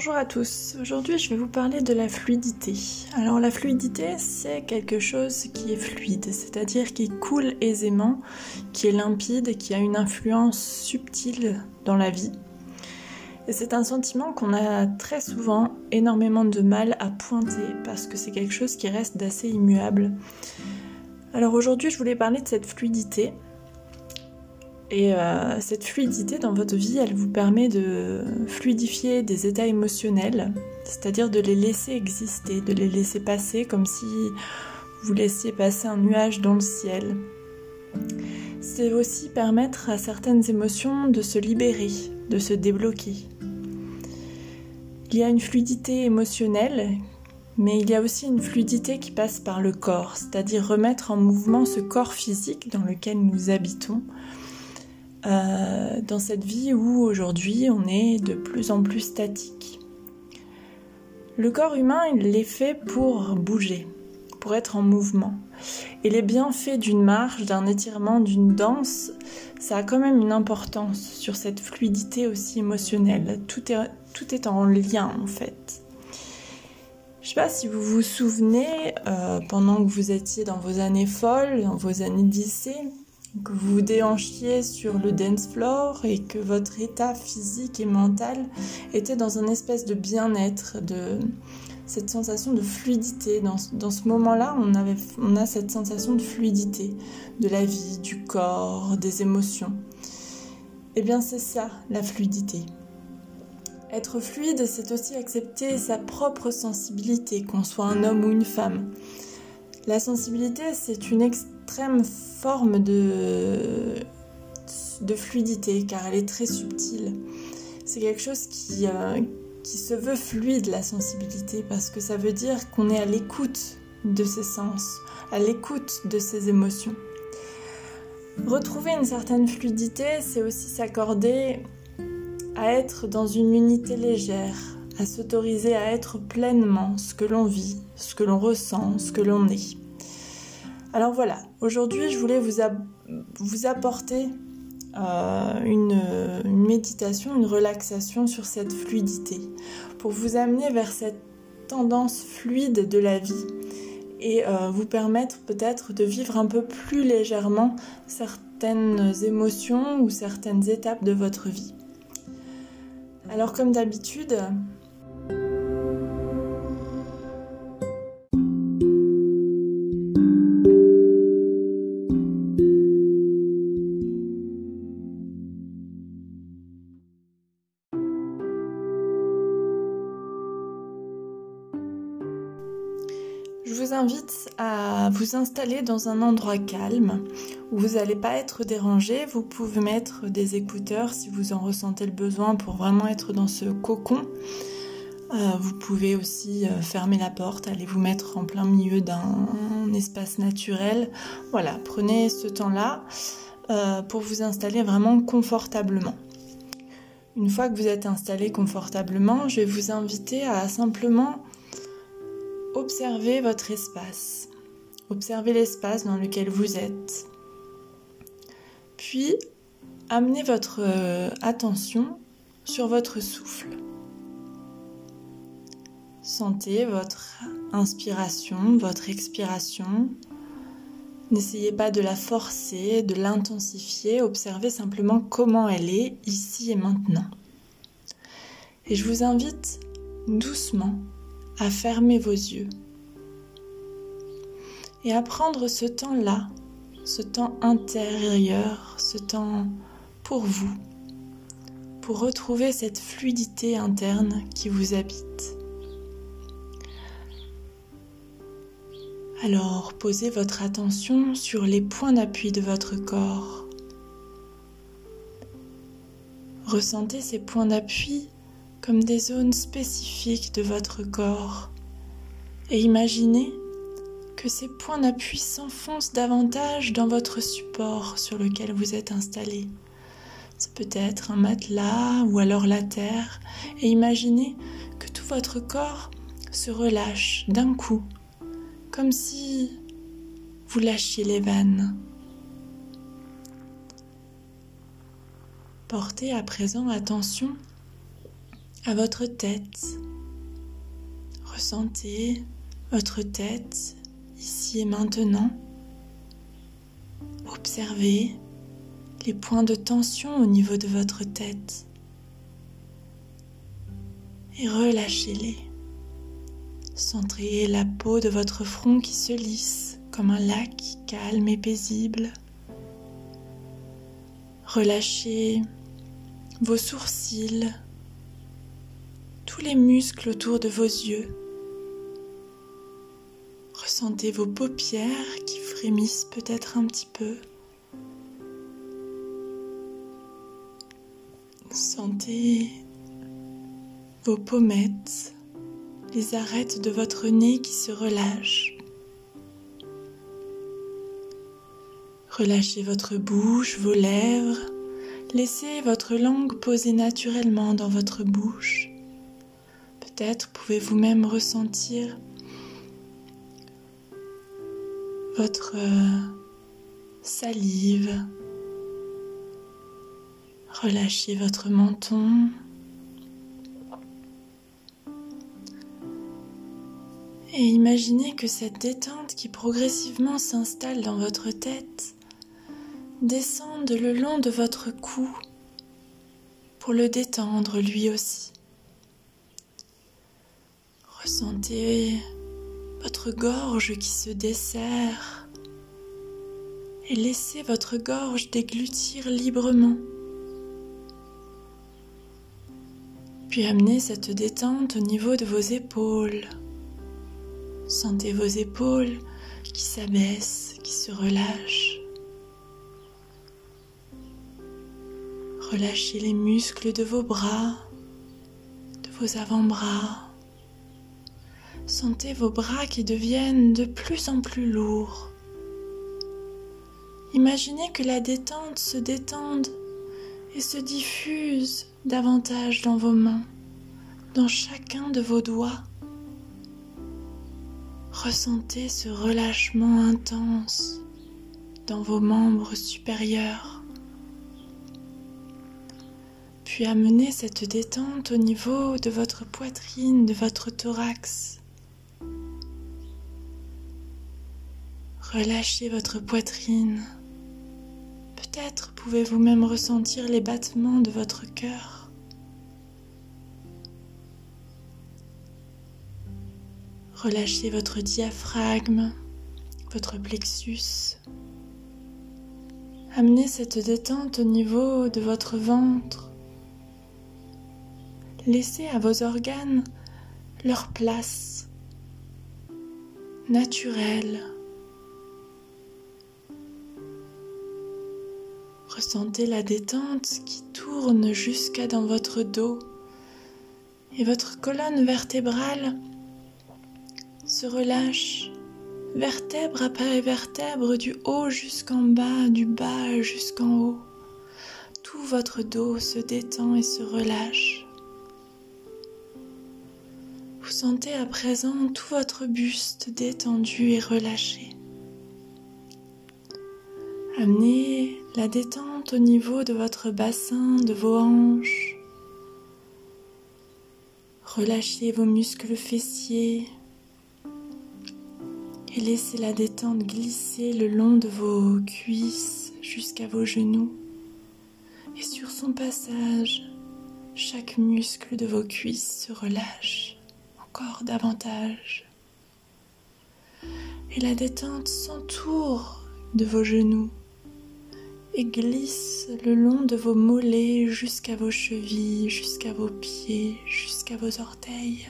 Bonjour à tous, aujourd'hui je vais vous parler de la fluidité. Alors la fluidité c'est quelque chose qui est fluide, c'est-à-dire qui coule aisément, qui est limpide, qui a une influence subtile dans la vie. Et c'est un sentiment qu'on a très souvent énormément de mal à pointer parce que c'est quelque chose qui reste d'assez immuable. Alors aujourd'hui je voulais parler de cette fluidité et euh, cette fluidité dans votre vie, elle vous permet de fluidifier des états émotionnels, c'est-à-dire de les laisser exister, de les laisser passer comme si vous laissiez passer un nuage dans le ciel. C'est aussi permettre à certaines émotions de se libérer, de se débloquer. Il y a une fluidité émotionnelle, mais il y a aussi une fluidité qui passe par le corps, c'est-à-dire remettre en mouvement ce corps physique dans lequel nous habitons euh, dans cette vie où aujourd'hui on est de plus en plus statique. Le corps humain, il est fait pour bouger, pour être en mouvement. Et les bienfaits d'une marche, d'un étirement, d'une danse, ça a quand même une importance sur cette fluidité aussi émotionnelle. Tout est, tout est en lien en fait. Je sais pas si vous vous souvenez, euh, pendant que vous étiez dans vos années folles, dans vos années lycée, que vous vous déhanchiez sur le dance floor et que votre état physique et mental était dans un espèce de bien-être, de cette sensation de fluidité. Dans, ce moment-là, on, on a cette sensation de fluidité de la vie, du corps, des émotions. Eh bien, c'est ça, la fluidité. Être fluide, c'est aussi accepter sa propre sensibilité, qu'on soit un homme ou une femme. La sensibilité, c'est une extrême forme de, fluidité car elle est très subtile. C'est quelque chose qui, euh, qui se veut fluide, la sensibilité, parce que ça veut dire qu'on est à l'écoute de ses sens, à l'écoute de ses émotions. Retrouver une certaine fluidité, c'est aussi s'accorder à être dans une unité légère, à s'autoriser à être pleinement ce que l'on vit, ce que l'on ressent, ce que l'on est. Alors voilà, aujourd'hui je voulais vous, apporter euh, une, méditation, une relaxation sur cette fluidité, pour vous amener vers cette tendance fluide de la vie et euh, vous permettre peut-être de vivre un peu plus légèrement certaines émotions ou certaines étapes de votre vie. Alors comme d'habitude, à vous installer dans un endroit calme où vous n'allez pas être dérangé. Vous pouvez mettre des écouteurs si vous en ressentez le besoin pour vraiment être dans ce cocon. Euh, vous pouvez aussi euh, fermer la porte, aller vous mettre en plein milieu d'un espace naturel. Voilà, prenez ce temps-là euh, pour vous installer vraiment confortablement. Une fois que vous êtes installé confortablement, je vais vous inviter à simplement observez votre espace. Observez l'espace dans lequel vous êtes. Puis, amenez votre euh, attention sur votre souffle. Sentez votre inspiration, votre expiration. N'essayez pas de la forcer, de l'intensifier, observez simplement comment elle est ici et maintenant. Et je vous invite doucement à fermer vos yeux et à prendre ce temps-là, ce temps intérieur, ce temps pour vous, pour retrouver cette fluidité interne qui vous habite. Alors posez votre attention sur les points d'appui de votre corps. Ressentez ces points d'appui comme des zones spécifiques de votre corps et imaginez que ces points d'appui s'enfoncent davantage dans votre support sur lequel vous êtes installé. C'est peut-être un matelas ou alors la terre et imaginez que tout votre corps se relâche d'un coup, comme si vous lâchiez les vannes. Portez à présent attention à votre tête. Ressentez votre tête ici et maintenant. Observez les points de tension au niveau de votre tête et relâchez-les. Centrez la peau de votre front qui se lisse comme un lac calme et paisible. Relâchez vos sourcils, tous les muscles autour de vos yeux. Ressentez vos paupières qui frémissent peut-être un petit peu. Sentez vos pommettes, les arêtes de votre nez qui se relâchent. Relâchez votre bouche, vos lèvres. Laissez votre langue poser naturellement dans votre bouche. Peut-être pouvez-vous même ressentir votre salive. Relâchez votre menton. Et imaginez que cette détente qui progressivement s'installe dans votre tête descende le long de votre cou pour le détendre lui aussi. Ressentez votre gorge qui se desserre et laissez votre gorge déglutir librement. Puis amenez cette détente au niveau de vos épaules. Sentez vos épaules qui s'abaissent, qui se relâchent. Relâchez les muscles de vos bras, de vos avant-bras. Sentez vos bras qui deviennent de plus en plus lourds. Imaginez que la détente se détende et se diffuse davantage dans vos mains, dans chacun de vos doigts. Ressentez ce relâchement intense dans vos membres supérieurs. Puis amenez cette détente au niveau de votre poitrine, de votre thorax. Relâchez votre poitrine. Peut-être pouvez-vous même ressentir les battements de votre cœur. Relâchez votre diaphragme, votre plexus. Amenez cette détente au niveau de votre ventre. Laissez à vos organes leur place naturelle. Ressentez la détente qui tourne jusqu'à dans votre dos et votre colonne vertébrale se relâche vertèbre après vertèbre du haut jusqu'en bas, du bas jusqu'en haut. Tout votre dos se détend et se relâche. Vous sentez à présent tout votre buste détendu et relâché. Amenez la détente au niveau de votre bassin, de vos hanches. Relâchez vos muscles fessiers, et laissez la détente glisser le long de vos cuisses jusqu'à vos genoux. Et sur son passage, chaque muscle de vos cuisses se relâche encore davantage. Et la détente s'entoure de vos genoux glisse le long de vos mollets jusqu'à vos chevilles, jusqu'à vos pieds, jusqu'à vos orteils.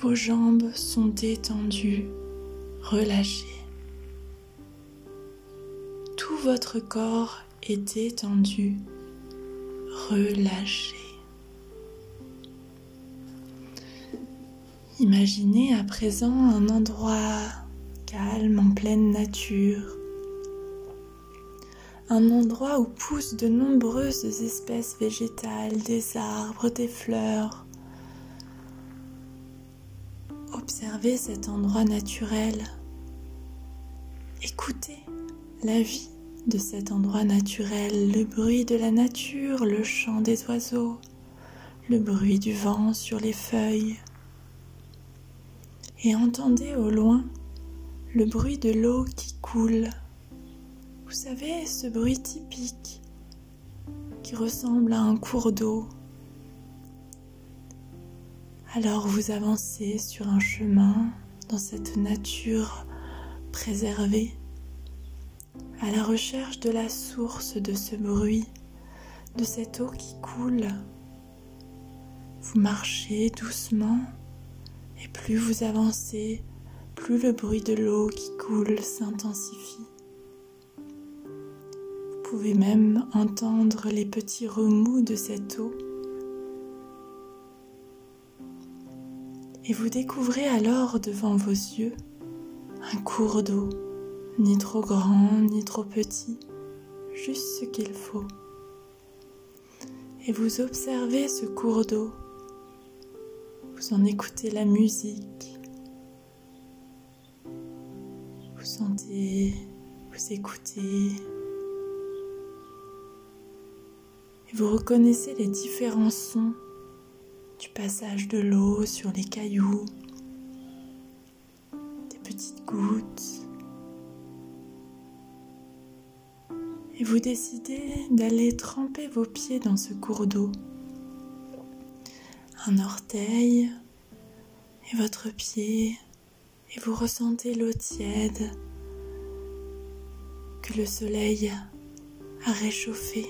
Vos jambes sont détendues, relâchées. Tout votre corps est détendu, relâché. Imaginez à présent un endroit calme en pleine nature. Un endroit où poussent de nombreuses espèces végétales, des arbres, des fleurs, Observez cet endroit naturel. Écoutez la vie de cet endroit naturel, le bruit de la nature, le chant des oiseaux, le bruit du vent sur les feuilles. Et entendez au loin le bruit de l'eau qui coule. Vous savez, ce bruit typique qui ressemble à un cours d'eau. Alors vous avancez sur un chemin dans cette nature préservée à la recherche de la source de ce bruit, de cette eau qui coule. Vous marchez doucement et plus vous avancez, plus le bruit de l'eau qui coule s'intensifie. Pouvez même entendre les petits remous de cette eau. Et vous découvrez alors devant vos yeux un cours d'eau ni trop grand, ni trop petit, juste ce qu'il faut. Et vous observez ce cours d'eau, vous en écoutez la musique, vous sentez, vous écoutez, et vous reconnaissez les différents sons du passage de l'eau sur les cailloux, des petites gouttes, et vous décidez d'aller tremper vos pieds dans ce cours d'eau. Un orteil et votre pied et vous ressentez l'eau tiède que le soleil a réchauffé.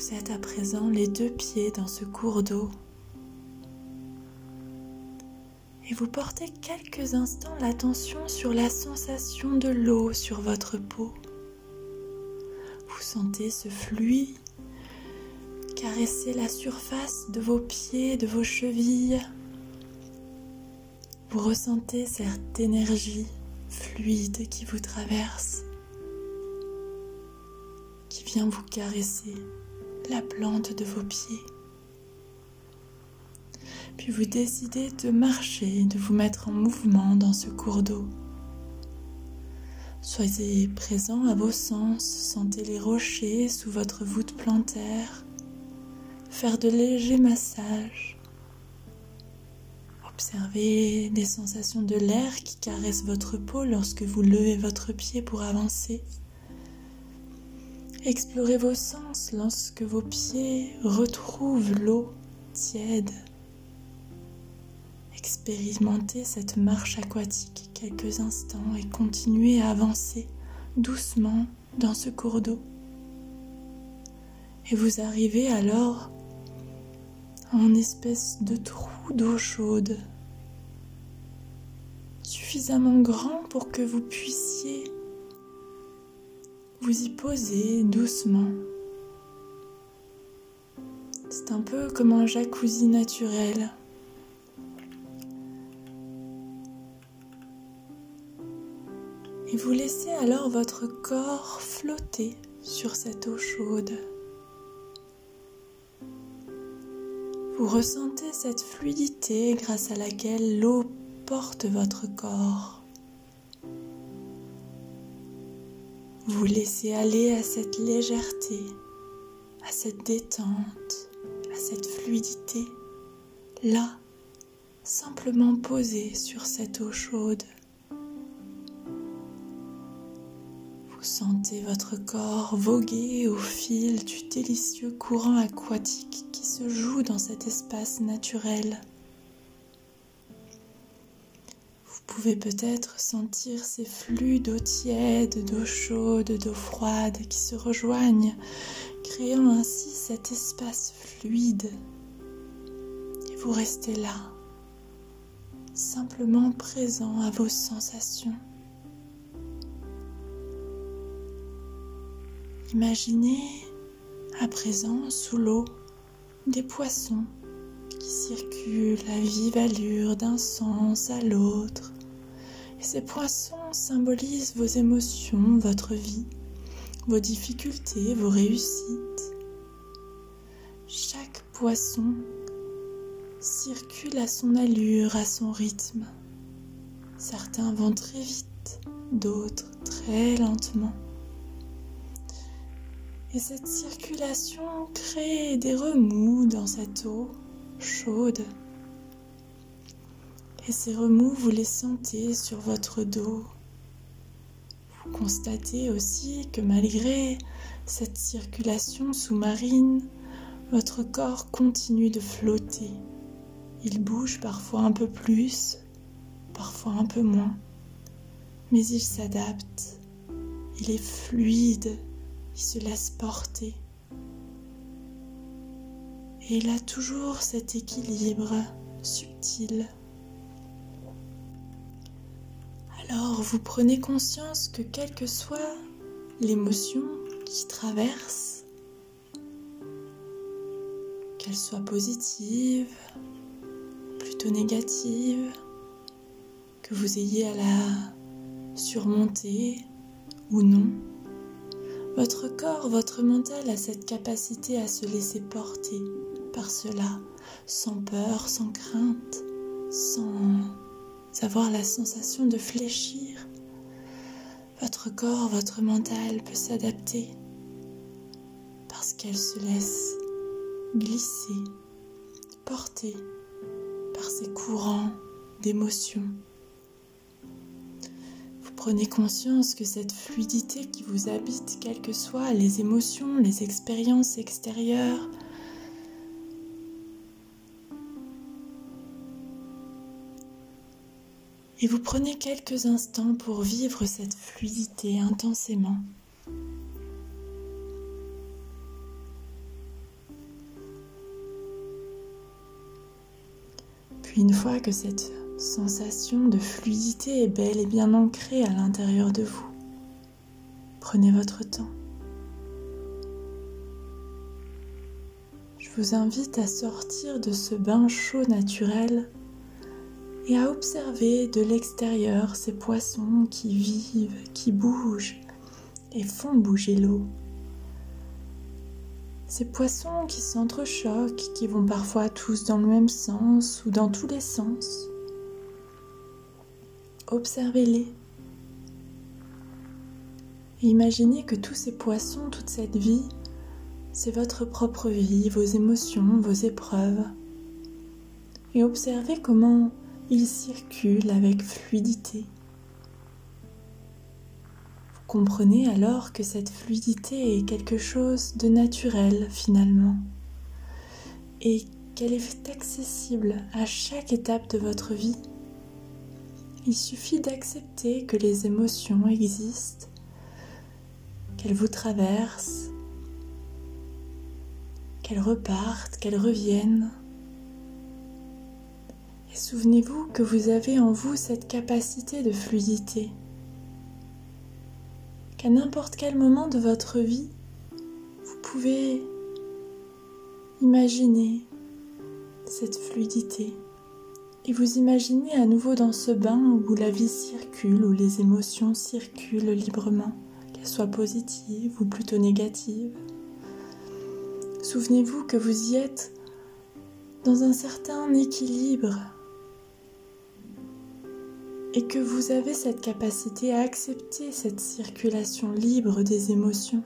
Vous êtes à présent les deux pieds dans ce cours d'eau et vous portez quelques instants l'attention sur la sensation de l'eau sur votre peau. Vous sentez ce fluide caresser la surface de vos pieds, de vos chevilles. Vous ressentez cette énergie fluide qui vous traverse, qui vient vous caresser la plante de vos pieds puis vous décidez de marcher, de vous mettre en mouvement dans ce cours d'eau. Soyez présent à vos sens, sentez les rochers sous votre voûte plantaire, faire de légers massages. Observez les sensations de l'air qui caresse votre peau lorsque vous levez votre pied pour avancer. Explorez vos sens lorsque vos pieds retrouvent l'eau tiède Expérimentez cette marche aquatique quelques instants et continuez à avancer doucement dans ce cours d'eau. Et vous arrivez alors à une espèce de trou d'eau chaude, suffisamment grand pour que vous puissiez vous y poser doucement. C'est un peu comme un jacuzzi naturel. et vous laissez alors votre corps flotter sur cette eau chaude. Vous ressentez cette fluidité grâce à laquelle l'eau porte votre corps. Vous laissez aller à cette légèreté, à cette détente, à cette fluidité, là, simplement posée sur cette eau chaude. Vous sentez votre corps voguer au fil du délicieux courant aquatique qui se joue dans cet espace naturel. Pouvez peut-être sentir ces flux d'eau tiède, d'eau chaude, d'eau froide qui se rejoignent, créant ainsi cet espace fluide. Et vous restez là, simplement présent à vos sensations. Imaginez à présent sous l'eau des poissons qui circulent à vive allure d'un sens à l'autre. Ces poissons symbolisent vos émotions, votre vie, vos difficultés, vos réussites. Chaque poisson circule à son allure, à son rythme. Certains vont très vite, d'autres très lentement. Et cette circulation crée des remous dans cette eau chaude. Et ces remous, vous les sentez sur votre dos. Vous constatez aussi que malgré cette circulation sous-marine, votre corps continue de flotter. Il bouge parfois un peu plus, parfois un peu moins, mais il s'adapte. Il est fluide il se laisse porter. Et il a toujours cet équilibre subtil. Alors vous prenez conscience que quelle que soit l'émotion qui traverse, qu'elle soit positive, plutôt négative, que vous ayez à la surmonter ou non, votre corps, votre mental a cette capacité à se laisser porter par cela, sans peur, sans crainte, sans avoir la sensation de fléchir. Votre corps, votre mental peut s'adapter parce qu'elle se laisse glisser, porter par ces courants d'émotions Prenez conscience que cette fluidité qui vous habite, quelles que soient les émotions, les expériences extérieures, et vous prenez quelques instants pour vivre cette fluidité intensément. Puis une fois que cette sensation de fluidité est belle et bien ancrée à l'intérieur de vous. Prenez votre temps. Je vous invite à sortir de ce bain chaud naturel et à observer de l'extérieur ces poissons qui vivent, qui bougent et font bouger l'eau. Ces poissons qui s'entrechoquent, qui vont parfois tous dans le même sens ou dans tous les sens. Observez-les. imaginez que tous ces poissons, toute cette vie, c'est votre propre vie, vos émotions, vos épreuves. Et observez comment ils circulent avec fluidité. Vous comprenez alors que cette fluidité est quelque chose de naturel finalement et qu'elle est accessible à chaque étape de votre vie il suffit d'accepter que les émotions existent, qu'elles vous traversent, qu'elles repartent, qu'elles reviennent. Souvenez-vous que vous avez en vous cette capacité de fluidité, qu'à n'importe quel moment de votre vie, vous pouvez imaginer cette fluidité. Et vous imaginez à nouveau dans ce bain où la vie circule, où les émotions circulent librement, qu'elles soient positives ou plutôt négatives. Souvenez-vous que vous y êtes dans un certain équilibre et que vous avez cette capacité à accepter cette circulation libre des émotions.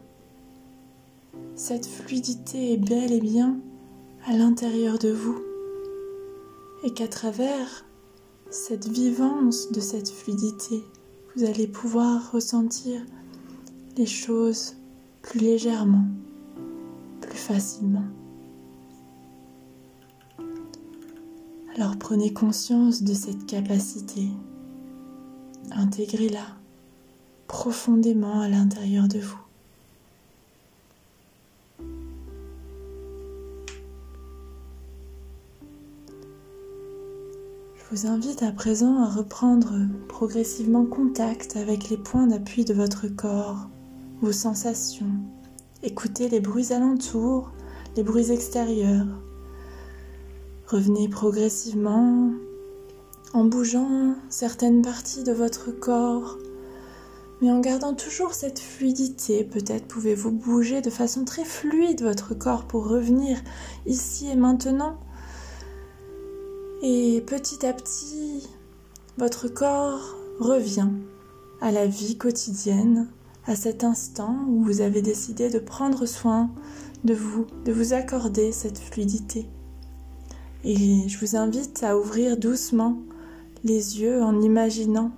Cette fluidité est bel et bien à l'intérieur de vous et qu'à travers cette vivance de cette fluidité, vous allez pouvoir ressentir les choses plus légèrement, plus facilement. Alors prenez conscience de cette capacité, intégrez-la profondément à l'intérieur de vous. Je vous invite à présent à reprendre progressivement contact avec les points d'appui de votre corps, vos sensations. Écoutez les bruits alentours, les bruits extérieurs. Revenez progressivement en bougeant certaines parties de votre corps, mais en gardant toujours cette fluidité. Peut-être pouvez-vous bouger de façon très fluide votre corps pour revenir ici et maintenant et petit à petit, votre corps revient à la vie quotidienne, à cet instant où vous avez décidé de prendre soin de vous, de vous accorder cette fluidité. Et je vous invite à ouvrir doucement les yeux en imaginant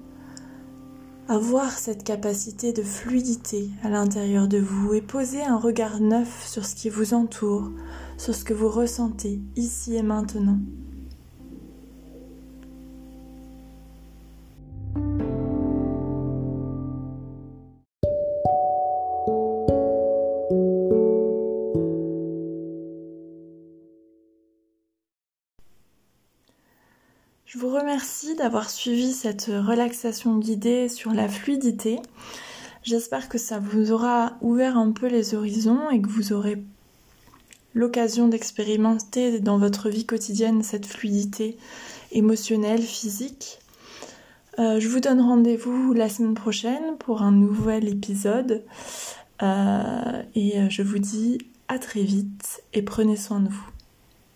avoir cette capacité de fluidité à l'intérieur de vous et poser un regard neuf sur ce qui vous entoure, sur ce que vous ressentez ici et maintenant. D'avoir suivi cette relaxation guidée sur la fluidité. J'espère que ça vous aura ouvert un peu les horizons et que vous aurez l'occasion d'expérimenter dans votre vie quotidienne cette fluidité émotionnelle, physique. Euh, je vous donne rendez-vous la semaine prochaine pour un nouvel épisode euh, et je vous dis à très vite et prenez soin de vous.